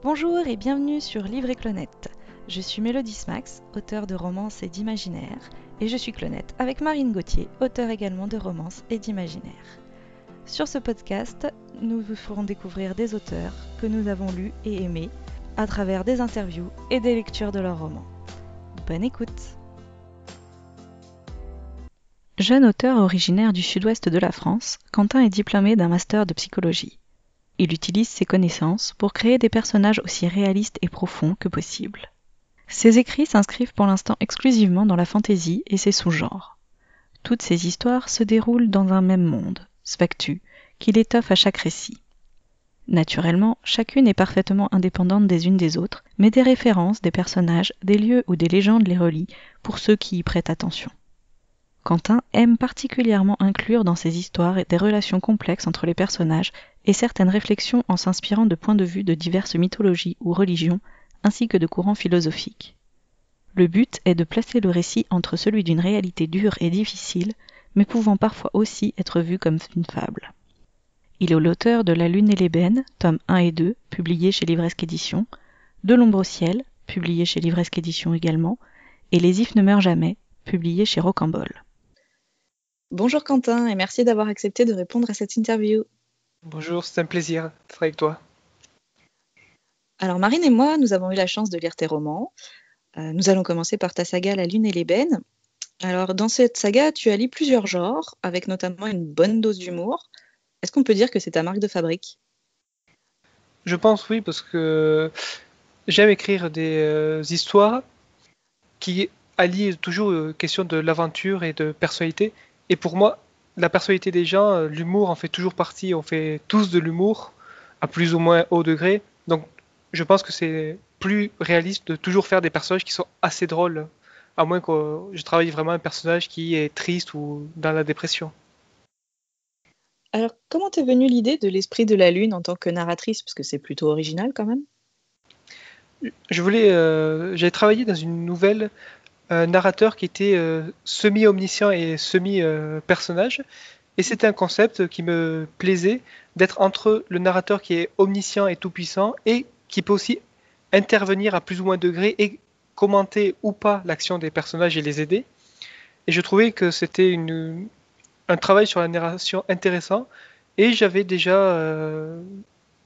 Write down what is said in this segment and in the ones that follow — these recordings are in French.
Bonjour et bienvenue sur Livre et Clonette. Je suis Mélodie Smax, auteure de romances et d'imaginaire, et je suis Clonette avec Marine Gauthier, auteure également de romances et d'imaginaire. Sur ce podcast, nous vous ferons découvrir des auteurs que nous avons lus et aimés à travers des interviews et des lectures de leurs romans. Bonne écoute Jeune auteur originaire du sud-ouest de la France, Quentin est diplômé d'un master de psychologie. Il utilise ses connaissances pour créer des personnages aussi réalistes et profonds que possible. Ses écrits s'inscrivent pour l'instant exclusivement dans la fantaisie et ses sous-genres. Toutes ces histoires se déroulent dans un même monde, Spactu, qu'il étoffe à chaque récit. Naturellement, chacune est parfaitement indépendante des unes des autres, mais des références, des personnages, des lieux ou des légendes les relient pour ceux qui y prêtent attention. Quentin aime particulièrement inclure dans ses histoires des relations complexes entre les personnages et certaines réflexions en s'inspirant de points de vue de diverses mythologies ou religions, ainsi que de courants philosophiques. Le but est de placer le récit entre celui d'une réalité dure et difficile, mais pouvant parfois aussi être vu comme une fable. Il est l'auteur de La Lune et l'ébène, tomes 1 et 2, publiés chez Livresque Éditions, De l'ombre au ciel, publié chez Livresque Éditions également, et Les ifs ne meurent jamais, publié chez Rocambole. Bonjour Quentin et merci d'avoir accepté de répondre à cette interview. Bonjour, c'est un plaisir d'être avec toi. Alors Marine et moi, nous avons eu la chance de lire tes romans. Euh, nous allons commencer par ta saga La Lune et l'ébène. Alors dans cette saga, tu allies plusieurs genres, avec notamment une bonne dose d'humour. Est-ce qu'on peut dire que c'est ta marque de fabrique? Je pense oui, parce que j'aime écrire des euh, histoires qui allient toujours euh, question de l'aventure et de personnalité, et pour moi, la personnalité des gens, euh, l'humour en fait toujours partie. On fait tous de l'humour à plus ou moins haut degré. Donc, je pense que c'est plus réaliste de toujours faire des personnages qui sont assez drôles, à moins que je travaille vraiment un personnage qui est triste ou dans la dépression. Alors, comment t'es venue l'idée de l'esprit de la lune en tant que narratrice, parce que c'est plutôt original quand même Je voulais, euh, j'ai travaillé dans une nouvelle un narrateur qui était euh, semi-omniscient et semi-personnage. et c'était un concept qui me plaisait d'être entre le narrateur qui est omniscient et tout-puissant et qui peut aussi intervenir à plus ou moins degré et commenter ou pas l'action des personnages et les aider. Et je trouvais que c'était un travail sur la narration intéressant. Et j'avais déjà euh,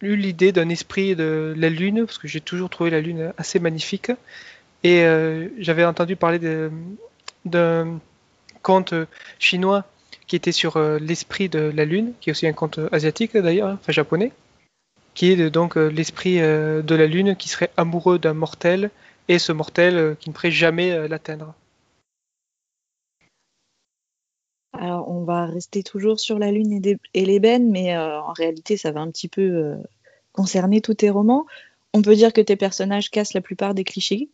eu l'idée d'un esprit de la Lune, parce que j'ai toujours trouvé la Lune assez magnifique. Et euh, j'avais entendu parler d'un conte chinois qui était sur euh, l'esprit de la lune, qui est aussi un conte asiatique d'ailleurs, enfin japonais, qui est donc euh, l'esprit de la lune qui serait amoureux d'un mortel et ce mortel qui ne pourrait jamais l'atteindre. Alors on va rester toujours sur la lune et, l'ébène, mais en réalité ça va un petit peu concerner tous tes romans. On peut dire que tes personnages cassent la plupart des clichés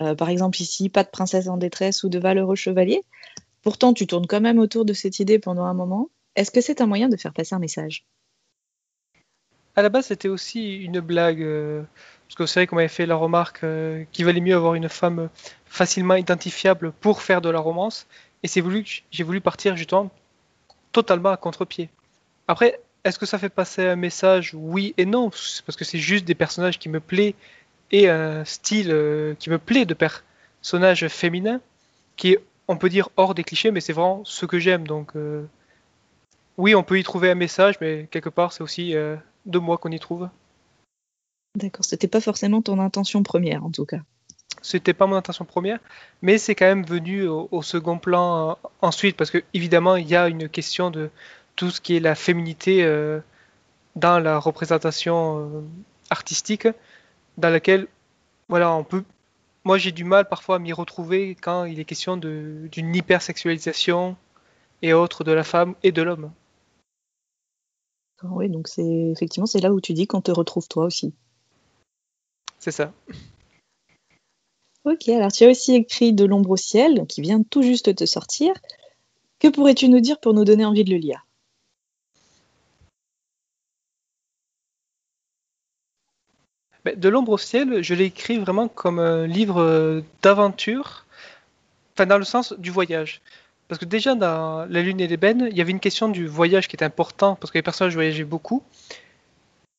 euh, par exemple ici, pas de princesse en détresse ou de valeureux chevalier. Pourtant, tu tournes quand même autour de cette idée pendant un moment. Est-ce que c'est un moyen de faire passer un message? À la base, c'était aussi une blague. Euh, parce que c'est vrai qu'on m'avait fait la remarque euh, qu'il valait mieux avoir une femme facilement identifiable pour faire de la romance. Et c'est j'ai voulu partir justement totalement à contre-pied. Après, est-ce que ça fait passer un message? Oui et non, parce que c'est juste des personnages qui me plaisent et un style euh, qui me plaît de personnage féminin, qui est, on peut dire, hors des clichés, mais c'est vraiment ce que j'aime. Donc, euh, oui, on peut y trouver un message, mais quelque part, c'est aussi euh, de moi qu'on y trouve. D'accord, c'était pas forcément ton intention première, en tout cas. C'était pas mon intention première, mais c'est quand même venu au, second plan ensuite, parce que évidemment, il y a une question de tout ce qui est la féminité dans la représentation artistique dans laquelle, voilà, on peut. Moi, j'ai du mal parfois à m'y retrouver quand il est question d'une hypersexualisation et autres de la femme et de l'homme. Oui, donc c'est effectivement c'est là où tu dis qu'on te retrouve toi aussi. C'est ça. Ok, alors tu as aussi écrit De l'ombre au ciel, qui vient tout juste de te sortir. Que pourrais-tu nous dire pour nous donner envie de le lire? De l'ombre au ciel, je l'ai écrit vraiment comme un livre euh, d'aventure, enfin dans le sens du voyage. Parce que déjà dans La Lune et l'ébène, il y avait une question du voyage qui était important, parce que les personnages voyageaient beaucoup.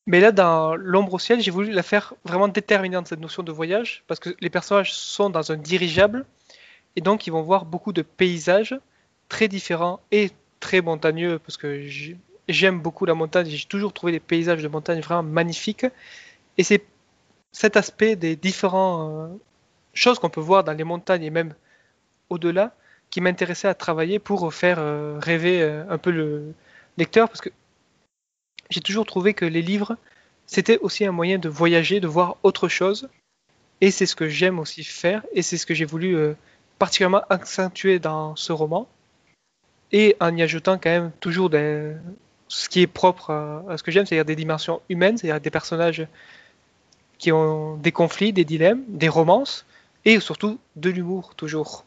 Mais là, dans L'ombre au ciel, j'ai voulu la faire vraiment déterminante, cette notion de voyage, parce que les personnages sont dans un dirigeable, et donc ils vont voir beaucoup de paysages très différents et très montagneux, parce que j'aime beaucoup la montagne, j'ai toujours trouvé des paysages de montagne vraiment magnifiques, et c'est cet aspect des différentes euh, choses qu'on peut voir dans les montagnes et même au-delà qui m'intéressait à travailler pour faire euh, rêver euh, un peu le lecteur, parce que j'ai toujours trouvé que les livres, c'était aussi un moyen de voyager, de voir autre chose. Et c'est ce que j'aime aussi faire, et c'est ce que j'ai voulu particulièrement accentuer dans ce roman. Et en y ajoutant quand même toujours ce qui est propre à, ce que j'aime, c'est-à-dire des dimensions humaines, c'est-à-dire des personnages qui ont des conflits, des dilemmes, des romances, et surtout de l'humour toujours.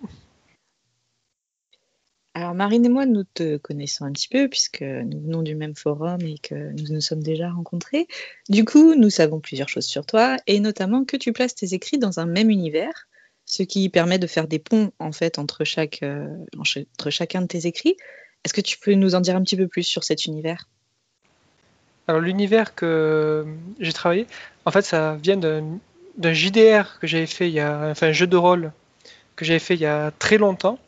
Alors Marine et moi, nous te connaissons un petit peu puisque nous venons du même forum et que nous nous sommes déjà rencontrés. Du coup, nous savons plusieurs choses sur toi et notamment que tu places tes écrits dans un même univers, ce qui permet de faire des ponts en fait entre, chaque, euh, entre chacun de tes écrits. Est-ce que tu peux nous en dire un petit peu plus sur cet univers? Alors l'univers que j'ai travaillé, en fait, ça vient d'un JDR que j'avais fait il y a, enfin un jeu de rôle que j'avais fait il y a très longtemps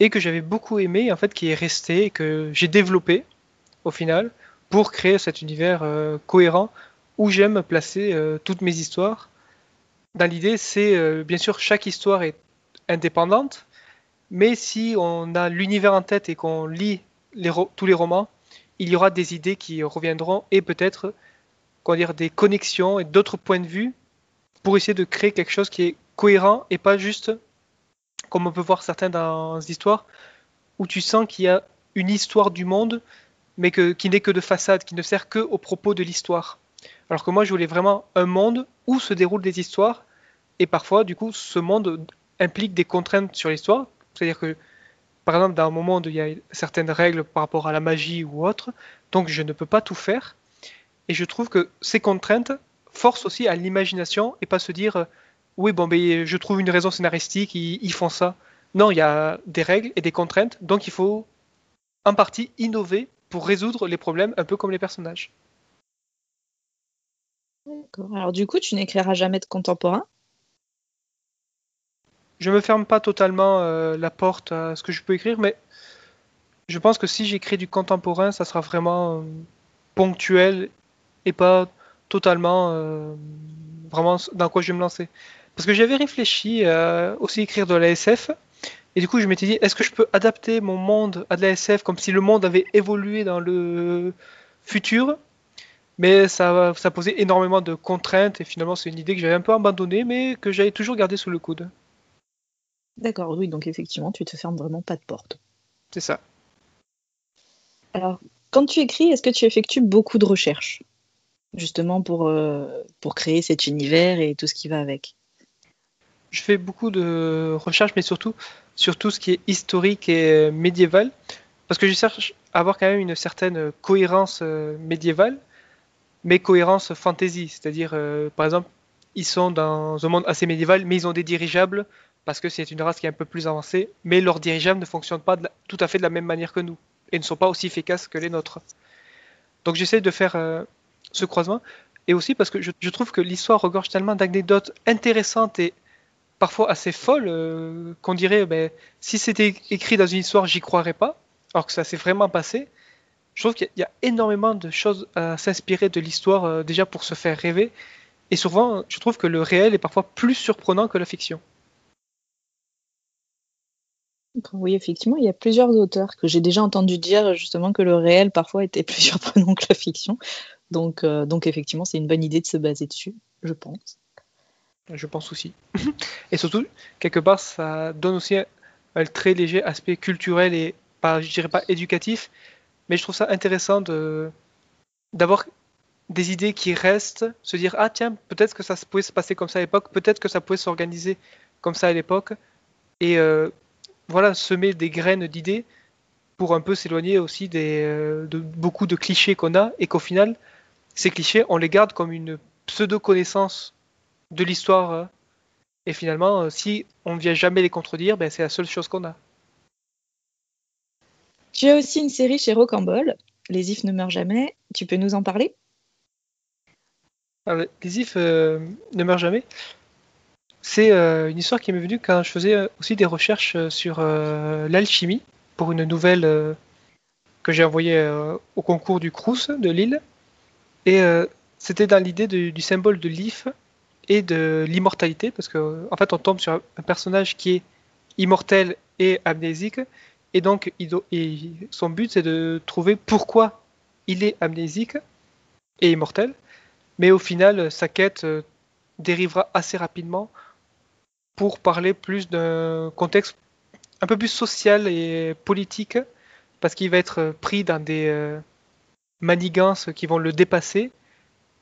et que j'avais beaucoup aimé, en fait, qui est resté et que j'ai développé au final pour créer cet univers euh, cohérent où j'aime placer euh, toutes mes histoires. Dans l'idée, c'est euh, bien sûr chaque histoire est indépendante, mais si on a l'univers en tête et qu'on lit tous les romans, il y aura des idées qui reviendront et peut-être dire des connexions et d'autres points de vue pour essayer de créer quelque chose qui est cohérent et pas juste comme on peut voir certains dans les histoires, où tu sens qu'il y a une histoire du monde, mais qui n'est que de façade, qui ne sert que au propos de l'histoire. Alors que moi, je voulais vraiment un monde où se déroulent des histoires, et parfois, du coup, ce monde implique des contraintes sur l'histoire. C'est-à-dire que, par exemple, dans moment où il y a certaines règles par rapport à la magie ou autre, donc je ne peux pas tout faire. Et je trouve que ces contraintes forcent aussi à l'imagination et pas se dire oui, bon, mais je trouve une raison scénaristique, ils, font ça. Non, il y a des règles et des contraintes, donc il faut en partie innover pour résoudre les problèmes, un peu comme les personnages. Alors du coup, tu n'écriras jamais de contemporain? Je me ferme pas totalement euh, la porte à ce que je peux écrire, mais je pense que si j'écris du contemporain, ça sera vraiment euh, ponctuel et pas totalement euh, vraiment dans quoi je vais me lancer. Parce que j'avais réfléchi à aussi écrire de la SF. Et du coup, je m'étais dit, est-ce que je peux adapter mon monde à de la SF comme si le monde avait évolué dans le futur? Mais ça, ça posait énormément de contraintes et finalement, c'est une idée que j'avais un peu abandonnée, mais que j'avais toujours gardée sous le coude. D'accord, oui, donc effectivement, tu te fermes vraiment pas de porte. C'est ça. Alors, quand tu écris, est-ce que tu effectues beaucoup de recherches Justement pour, euh, pour créer cet univers et tout ce qui va avec? Je fais beaucoup de recherches, mais surtout sur tout ce qui est historique et médiéval, parce que je cherche à avoir quand même une certaine cohérence euh, médiévale, mais cohérence fantasy, c'est-à-dire, euh, par exemple, ils sont dans un monde assez médiéval, mais ils ont des dirigeables, parce que c'est une race qui est un peu plus avancée, mais leurs dirigeables ne fonctionnent pas tout à fait de la même manière que nous, et ne sont pas aussi efficaces que les nôtres. Donc j'essaie de faire euh, ce croisement, et aussi parce que je, trouve que l'histoire regorge tellement d'anecdotes intéressantes et parfois assez folle euh, qu'on dirait ben, si c'était écrit dans une histoire, j'y croirais pas, alors que ça s'est vraiment passé. Je trouve qu'il y, a énormément de choses à s'inspirer de l'histoire euh, déjà pour se faire rêver. Et souvent, je trouve que le réel est parfois plus surprenant que la fiction. Oui, effectivement, il y a plusieurs auteurs que j'ai déjà entendu dire justement que le réel parfois était plus surprenant que la fiction. Donc, euh, donc effectivement, c'est une bonne idée de se baser dessus, je pense je pense aussi. et surtout, quelque part, ça donne aussi un, très léger aspect culturel et pas, je dirais pas éducatif, mais je trouve ça intéressant de d'avoir des idées qui restent, se dire ah tiens peut-être que ça pouvait se passer comme ça à l'époque, peut-être que ça pouvait s'organiser comme ça à l'époque, et euh, voilà semer des graines d'idées pour un peu s'éloigner aussi des, euh, de beaucoup de clichés qu'on a et qu'au final ces clichés on les garde comme une pseudo connaissance de l'histoire. Euh, et finalement, euh, si on ne vient jamais les contredire, ben, c'est la seule chose qu'on a. Tu as aussi une série chez Rocambole, Les If ne meurent jamais. Tu peux nous en parler? Alors, les ifs euh, ne meurent jamais? C'est euh, une histoire qui m'est venue quand je faisais euh, aussi des recherches euh, sur l'alchimie pour une nouvelle que j'ai envoyée au concours du Crous de Lille. Et c'était dans l'idée du symbole de l'if et de l'immortalité, parce que en fait on tombe sur un personnage qui est immortel et amnésique, et donc son but c'est de trouver pourquoi il est amnésique et immortel, mais au final sa quête dérivera assez rapidement pour parler plus d'un contexte un peu plus social et politique, parce qu'il va être pris dans des euh, manigances qui vont le dépasser,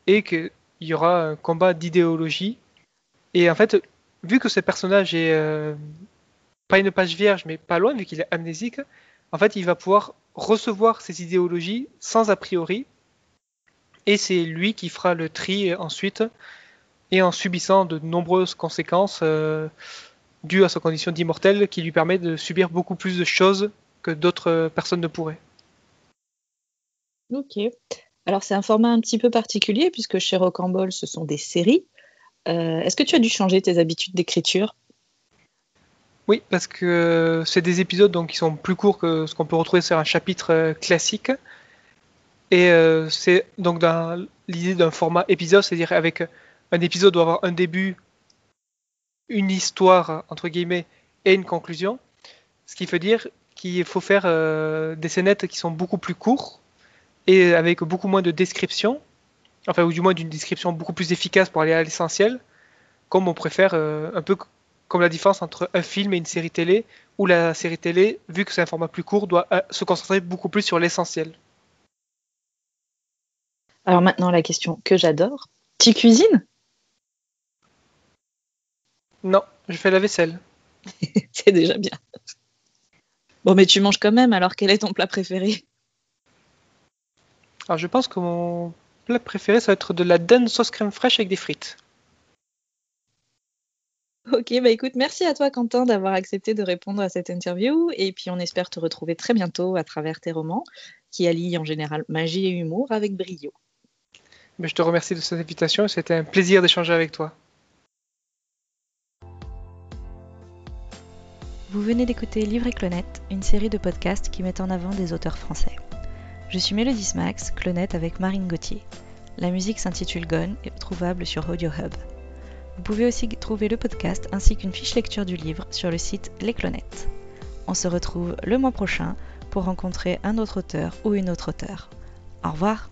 et qu'il y aura un combat d'idéologie. Et en fait, vu que ce personnage est euh, pas une page vierge, mais pas loin, vu qu'il est amnésique, en fait, il va pouvoir recevoir ces idéologies sans a priori, et c'est lui qui fera le tri ensuite, et en subissant de nombreuses conséquences euh, dues à sa condition d'immortel, qui lui permet de subir beaucoup plus de choses que d'autres personnes ne pourraient. Ok. Alors c'est un format un petit peu particulier puisque chez Rocambole ce sont des séries. Euh, Est-ce que tu as dû changer tes habitudes d'écriture? Oui, parce que c'est des épisodes donc, qui sont plus courts que ce qu'on peut retrouver sur un chapitre euh, classique. Et euh, c'est donc dans l'idée d'un format épisode, c'est-à-dire avec un épisode doit avoir un début, une histoire, entre guillemets, et une conclusion. Ce qui veut dire qu'il faut faire euh, des scénettes qui sont beaucoup plus courts et avec beaucoup moins de description, enfin, ou du moins d'une description beaucoup plus efficace pour aller à l'essentiel, comme on préfère euh, un peu comme la différence entre un film et une série télé, où la série télé, vu que c'est un format plus court, doit euh, se concentrer beaucoup plus sur l'essentiel. Alors maintenant la question que j'adore. Tu cuisines Non, je fais la vaisselle. C'est déjà bien. Bon mais tu manges quand même, alors quel est ton plat préféré? Alors je pense que mon plat préféré, ça va être de la dinde sauce crème fraîche avec des frites. Ok, bah écoute, merci à toi Quentin d'avoir accepté de répondre à cette interview et puis on espère te retrouver très bientôt à travers tes romans qui allient en général magie et humour avec brio. Mais je te remercie de cette invitation, c'était un plaisir d'échanger avec toi. Vous venez d'écouter Livre et Clonette, une série de podcasts qui met en avant des auteurs français. Je suis Mélodie Smax, Clonette avec Marine Gauthier. La musique s'intitule Gone et trouvable sur Audio Hub. Vous pouvez aussi trouver le podcast ainsi qu'une fiche lecture du livre sur le site Les Clonettes. On se retrouve le mois prochain pour rencontrer un autre auteur ou une autre auteure. Au revoir